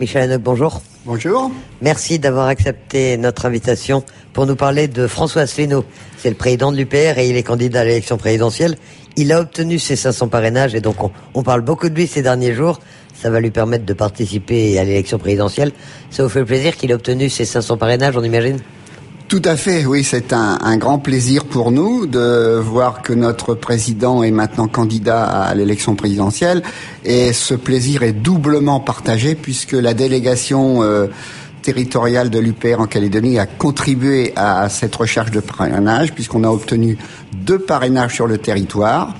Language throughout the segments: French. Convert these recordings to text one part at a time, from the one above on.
Michel Hanoc, bonjour. Bonjour. Merci d'avoir accepté notre invitation pour nous parler de François Asselineau. C'est le président de l'UPR et il est candidat à l'élection présidentielle. Il a obtenu ses 500 parrainages et donc on, on, parle beaucoup de lui ces derniers jours. Ça va lui permettre de participer à l'élection présidentielle. Ça vous fait plaisir qu'il ait obtenu ses 500 parrainages, on imagine? Tout à fait, oui, c'est un, grand plaisir pour nous de voir que notre président est maintenant candidat à l'élection présidentielle et ce plaisir est doublement partagé puisque la délégation euh, territoriale de l'UPR en Calédonie a contribué à cette recherche de parrainage puisqu'on a obtenu deux parrainages sur le territoire.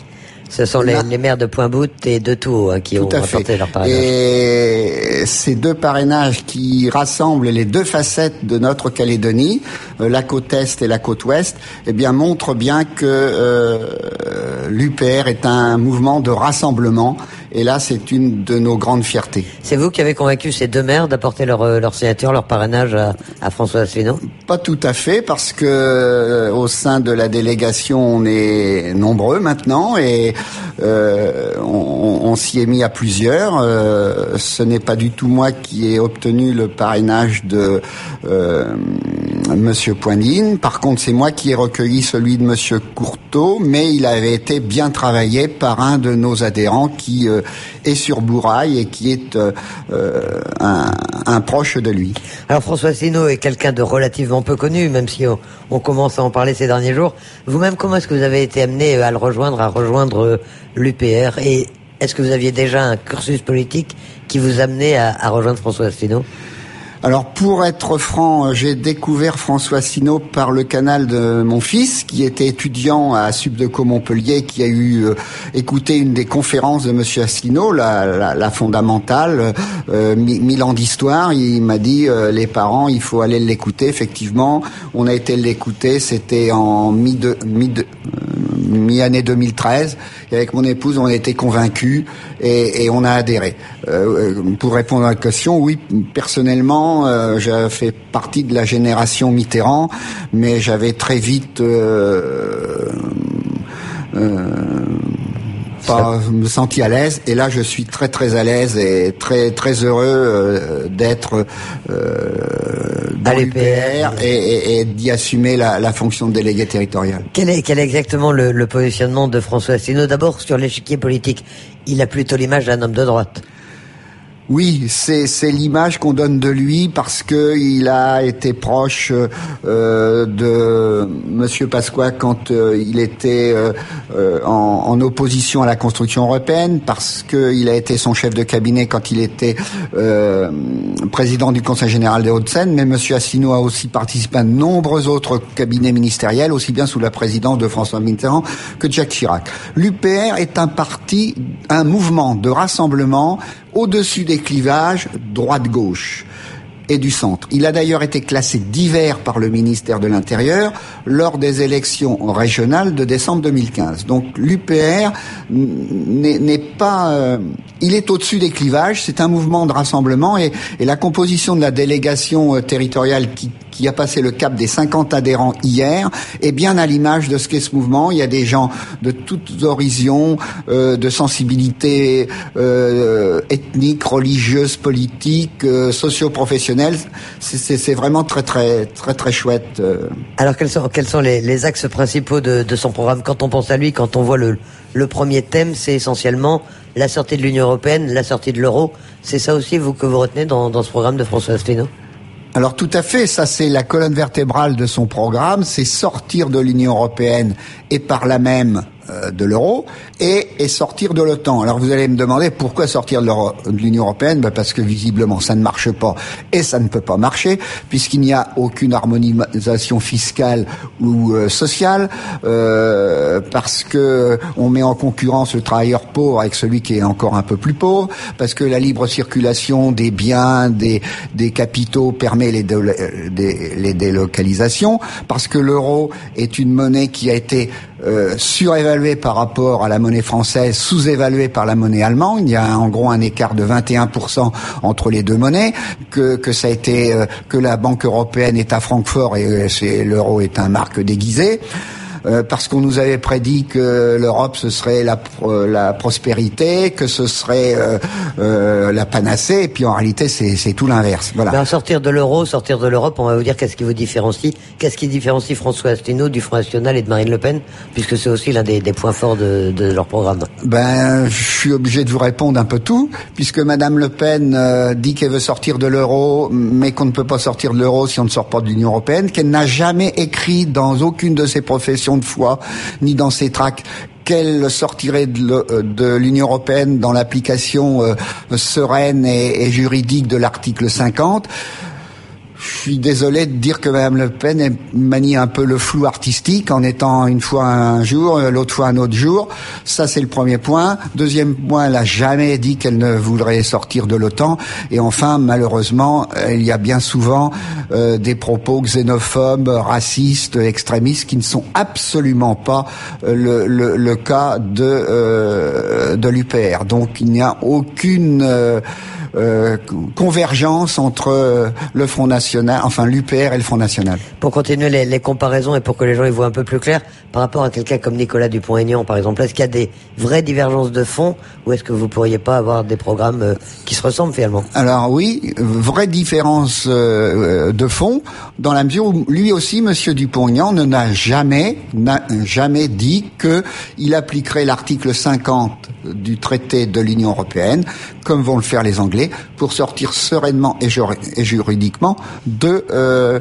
Ce sont les, les, maires de Pointe-Bout et de Tours hein, qui Tout ont apporté leur parrainage. Et ces deux parrainages qui rassemblent les deux facettes de notre Calédonie, euh, la côte est et la côte ouest, eh bien montrent bien que euh, l'UPR est un mouvement de rassemblement. Et là, c'est une de nos grandes fiertés. C'est vous qui avez convaincu ces deux maires d'apporter leur, euh, leur signature, leur parrainage à, à François Asselineau? Pas tout à fait, parce que euh, au sein de la délégation, on est nombreux maintenant et euh, on, on s'y est mis à plusieurs. Euh, ce n'est pas du tout moi qui ai obtenu le parrainage de euh, Monsieur Poignine. Par contre, c'est moi qui ai recueilli celui de Monsieur Courteau, mais il avait été bien travaillé par un de nos adhérents qui euh, est sur Bourail et qui est euh, un, un, proche de lui. Alors François Asselineau est quelqu'un de relativement peu connu, même si on, on, commence à en parler ces derniers jours. Vous-même, comment est-ce que vous avez été amené à le rejoindre, à rejoindre l'UPR et est-ce que vous aviez déjà un cursus politique qui vous amenait à, à rejoindre François Asselineau alors pour être franc, j'ai découvert François Sino par le canal de mon fils, qui était étudiant à Subdeco Montpellier, qui a eu euh, écouté une des conférences de Monsieur Asselineau, la, la, fondamentale, euh, mille ans d'histoire. Il m'a dit euh, les parents, il faut aller l'écouter. Effectivement, on a été l'écouter. C'était en mi de, mi-année 2013. Et avec mon épouse, on a été convaincus et, et on a adhéré. Euh, pour répondre à la question, oui, personnellement, euh, j'ai fait partie de la génération Mitterrand, mais j'avais très vite euh, pas me senti à l'aise et là je suis très très à l'aise et très très heureux euh, d'être euh, dans l'UPR et, et, et d'y assumer la, la, fonction de délégué territorial. Quel est, quel est exactement le, le positionnement de François Asselineau? D'abord sur l'échiquier politique, il a plutôt l'image d'un homme de droite. Oui, c'est l'image qu'on donne de lui parce que il a été proche euh, de Monsieur Pasqua quand euh, il était euh, en, opposition à la construction européenne, parce qu'il a été son chef de cabinet quand il était président du Conseil général des Hauts-de-Seine. Mais Monsieur Asselineau a aussi participé à de nombreux autres cabinets ministériels, aussi bien sous la présidence de François Mitterrand que de Jacques Chirac. L'UPR est un parti, un mouvement de rassemblement au-dessus des clivages droite-gauche et du centre. Il a d'ailleurs été classé divers par le ministère de l'Intérieur lors des élections régionales de décembre 2015. Donc l'UPR n'est pas... Euh, il est au-dessus des clivages, c'est un mouvement de rassemblement et, et, la composition de la délégation euh, territoriale qui, qui a passé le cap des 50 adhérents hier est bien à l'image de ce qu'est ce mouvement. Il y a des gens de toutes horizons, euh, de sensibilités euh, ethniques, religieuses, politiques, euh, socio-professionnelles. C'est vraiment très très très très chouette. euh. Alors quels sont, quels sont les, les axes principaux de, de, son programme? Quand on pense à lui, quand on voit le, le premier thème, c'est essentiellement la sortie de l'Union européenne, la sortie de l'euro. C'est ça aussi vous que vous retenez dans, dans ce programme de François Asselineau? Alors tout à fait, ça c'est la colonne vertébrale de son programme, c'est sortir de l'Union européenne et par là même de l'euro et, et, sortir de l'OTAN. Alors vous allez me demander pourquoi sortir de l'Union européenne? Ben Parce que visiblement ça ne marche pas et ça ne peut pas marcher puisqu'il n'y a aucune harmonisation fiscale ou euh, sociale, euh, parce que on met en concurrence le travailleur pauvre avec celui qui est encore un peu plus pauvre, parce que la libre circulation des biens, des, capitaux permet les, les délocalisations, parce que l'euro est une monnaie qui a été euh, surévaluée par rapport à la monnaie française, sous-évaluée par la monnaie allemande. Il y a en gros un écart de 21% entre les deux monnaies, que, que ça a été euh, que la Banque européenne est à Francfort et euh, l'euro est un marque déguisé. Parce qu'on nous avait prédit que l'Europe ce serait la, la prospérité, que ce serait la panacée, et puis en réalité c'est tout l'inverse. Voilà. Ben, sortir de l'euro, sortir de l'Europe, on va vous dire qu'est-ce qui vous différencie, qu'est-ce qui différencie François Asselineau du Front National et de Marine Le Pen, puisque c'est aussi l'un des, des, points forts de, de, leur programme. Ben, je suis obligé de vous répondre un peu tout, puisque Madame Le Pen euh, dit qu'elle veut sortir de l'euro, mais qu'on ne peut pas sortir de l'euro si on ne sort pas de l'Union européenne, qu'elle n'a jamais écrit dans aucune de ses professions de foi, ni dans ses tracts, qu'elle sortirait de l'Union européenne dans l'application euh, sereine et, juridique de l'article 50. Je suis désolé de dire que Mme Le Pen manie un peu le flou artistique en étant une fois un jour, l'autre fois un autre jour. Ça, c'est le premier point. Deuxième point, elle a jamais dit qu'elle ne voudrait sortir de l'OTAN. Et enfin, malheureusement, il y a bien souvent euh, des propos xénophobes, racistes, extrémistes qui ne sont absolument pas euh, le, le, le, cas de, euh, de l'UPR. Donc, il n'y a aucune euh, convergence entre euh, le Front National, enfin l'UPR et le Front National. Pour continuer les, les, comparaisons et pour que les gens y voient un peu plus clair, par rapport à quelqu'un comme Nicolas Dupont-Aignan, par exemple, est-ce qu'il y a des vraies divergences de fond ou est-ce que vous pourriez pas avoir des programmes euh, qui se ressemblent finalement? Alors oui, vraie différence de fond, dans la mesure où lui aussi, Monsieur Dupont-Aignan, ne n'a jamais, n'a jamais dit que il appliquerait l'article 50 du traité de l'Union européenne, comme vont le faire les Anglais, pour sortir sereinement et, juridiquement de euh,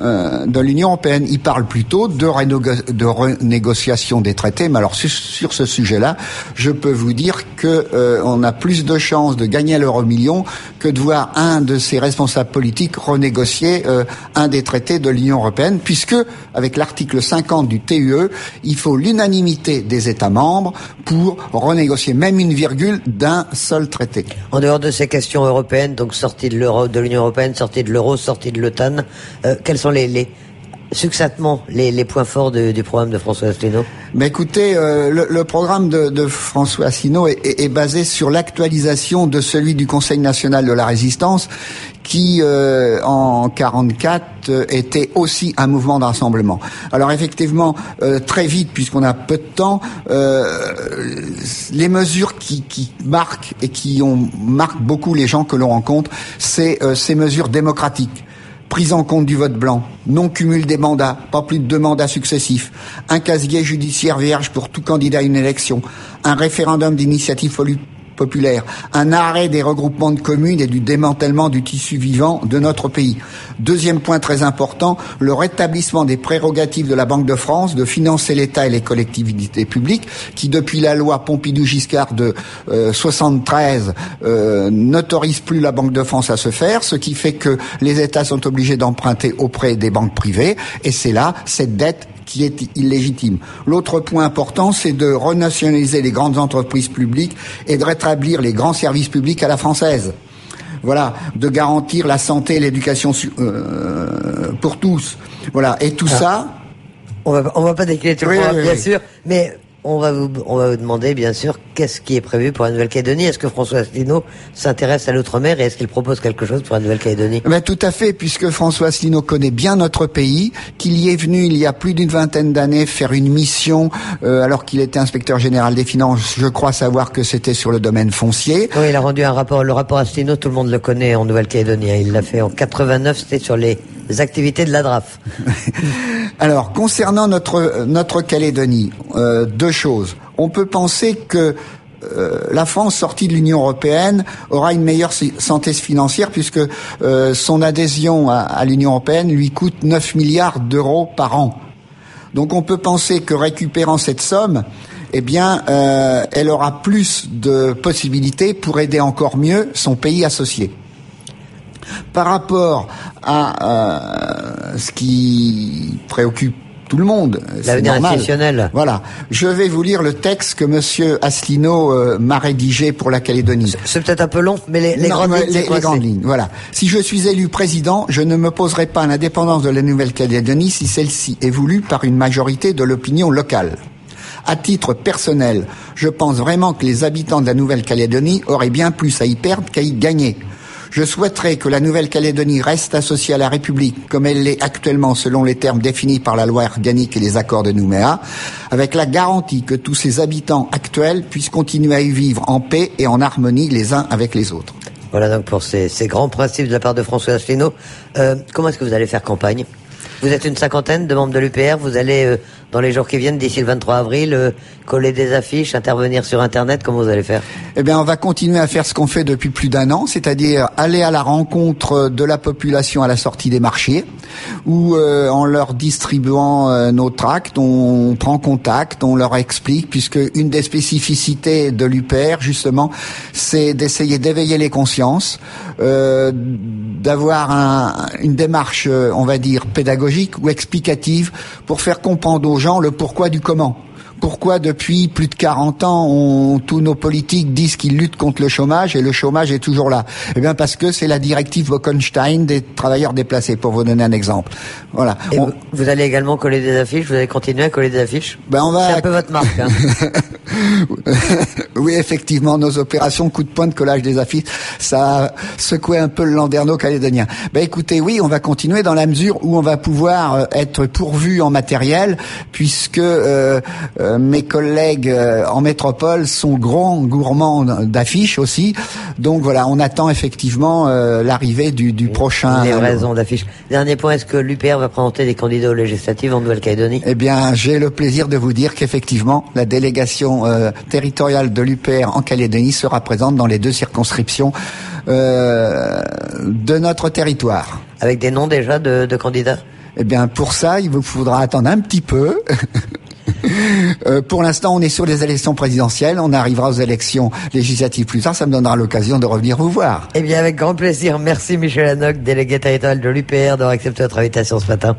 euh, de l'Union européenne. Il parle plutôt de, de renégociation des traités, mais alors sur, ce sujet-là, je peux vous dire que euh, on a plus de chances de gagner l'euro million que de voir un de ses responsables politiques renégocier euh, un des traités de l'Union européenne, puisque avec l'article 50 du TUE, il faut l'unanimité des États membres pour renégocier même une virgule d'un seul traité. En dehors de ces questions européennes, donc sortie de l'Union européenne, sortie de l'euro, sortie de l'OTAN, euh, quels sont les succinctement les, points forts du programme de François Asselineau Mais écoutez, euh, le, programme de, François Asselineau est, basé sur l'actualisation de celui du Conseil national de la résistance, qui euh, en 44 euh, était aussi un mouvement de. Alors effectivement, très vite, puisqu'on a peu de temps, les mesures qui, qui, marquent et qui ont marquent beaucoup les gens que l'on rencontre, c'est ces mesures démocratiques prise en compte du vote blanc, non cumul des mandats, pas plus de deux mandats successifs, un casier judiciaire vierge pour tout candidat à une élection, un référendum d'initiative populaire, un arrêt des regroupements de communes et du démantèlement du tissu vivant de notre pays. Deuxième point très important, le rétablissement des prérogatives de la Banque de France de financer l'État et les collectivités publiques, qui depuis la loi Pompidou-Giscard de euh, 73 euh, n'autorise plus la Banque de France à se faire, ce qui fait que les États sont obligés d'emprunter auprès des banques privées, et c'est là cette dette qui est illégitime. L'autre point important, c'est de renationaliser les grandes entreprises publiques et de rétablir les grands services publics à la française. Voilà, de garantir la santé et l'éducation euh, pour tous. Voilà, et tout ah. ça. On va, on va pas décliner tout oui, oui, bien oui. sûr, mais on va vous, on va vous demander, bien sûr, qu'est-ce qui est prévu pour la Nouvelle-Calédonie. Est-ce que François Asselineau s'intéresse à l'outre-mer et est-ce qu'il propose quelque chose pour la Nouvelle-Calédonie? Ben, Tout à fait, puisque François Asselineau connaît bien notre pays, qu'il y est venu il y a plus d'une vingtaine d'années faire une mission, euh, alors qu'il était inspecteur général des finances. Je crois savoir que c'était sur le domaine foncier. Oui, il a rendu un rapport. Le rapport Asselineau, tout le monde le connaît en Nouvelle-Calédonie. Il l'a fait en 89, c'était sur les activités de la DRAF. alors, concernant notre, notre Calédonie, euh, deux choses. On peut penser que euh, la France sortie de l'Union européenne aura une meilleure santé financière puisque euh, son adhésion à, à l'Union européenne lui coûte 9 milliards d'euros par an. Donc on peut penser que récupérant cette somme, eh bien, euh, elle aura plus de possibilités pour aider encore mieux son pays associé. Par rapport à euh, ce qui préoccupe tout le monde. L'avenir institutionnel. Voilà. Je vais vous lire le texte que Monsieur Asselineau euh, m'a rédigé pour la Calédonie. C'est peut-être un peu long, mais les, les non, grandes mais lignes. Les, les grandes lignes. Voilà. Si je suis élu président, je ne m'opposerai pas à l'indépendance de la Nouvelle-Calédonie si celle-ci est voulue par une majorité de l'opinion locale. À titre personnel, je pense vraiment que les habitants de la Nouvelle-Calédonie auraient bien plus à y perdre qu'à y gagner. Je souhaiterais que la Nouvelle-Calédonie reste associée à la République comme elle l'est actuellement selon les termes définis par la loi organique et les accords de Nouméa, avec la garantie que tous ses habitants actuels puissent continuer à y vivre en paix et en harmonie les uns avec les autres. Voilà donc pour ces, grands principes de la part de François Asselineau. Euh, comment est-ce que vous allez faire campagne? Vous êtes une cinquantaine de membres de l'UPR, vous allez euh, dans les jours qui viennent, d'ici le 23 avril, euh, coller des affiches, intervenir sur Internet Comment vous allez faire Eh bien, on va continuer à faire ce qu'on fait depuis plus d'un an, c'est-à-dire aller à la rencontre de la population à la sortie des marchés, où euh, en leur distribuant euh, nos tracts, on prend contact, on leur explique, puisque une des spécificités de l'UPR, justement, c'est d'essayer d'éveiller les consciences, d'avoir un, une démarche, on va dire, pédagogique ou explicative pour faire comprendre aux gens le pourquoi du comment. Pourquoi depuis plus de 40 ans, on, tous nos politiques disent qu'ils luttent contre le chômage et le chômage est toujours là Eh bien parce que c'est la directive Wolkenstein des travailleurs déplacés, pour vous donner un exemple. Voilà. Et vous, vous, allez également coller des affiches Vous allez continuer à coller des affiches ben on va... C'est un peu votre marque. Hein. oui, effectivement, nos opérations coup de poing de collage des affiches, ça a secoué un peu le landerneau calédonien. Ben écoutez, oui, on va continuer dans la mesure où on va pouvoir euh, être pourvu en matériel, puisque euh, euh, mes collègues euh, en métropole sont grands gourmands d'affiches aussi. Donc voilà, on attend effectivement euh, l'arrivée du, du prochain. D'affiches. Dernier point, est-ce que l'UPR va présenter des candidats aux législatives en Nouvelle-Calédonie? Eh bien, j'ai le plaisir de vous dire qu'effectivement, la délégation euh, territoriale de l'UPR en Calédonie sera présente dans les deux circonscriptions euh, de notre territoire. Avec des noms déjà de, de candidats? Eh bien, pour ça, il vous faudra attendre un petit peu. Euh, pour l'instant, on est sur les élections présidentielles. On arrivera aux élections législatives plus tard. Ça me donnera l'occasion de revenir vous voir. Eh bien, avec grand plaisir. Merci Michel Hanoc, délégué territorial de l'UPR, d'avoir accepté notre invitation ce matin.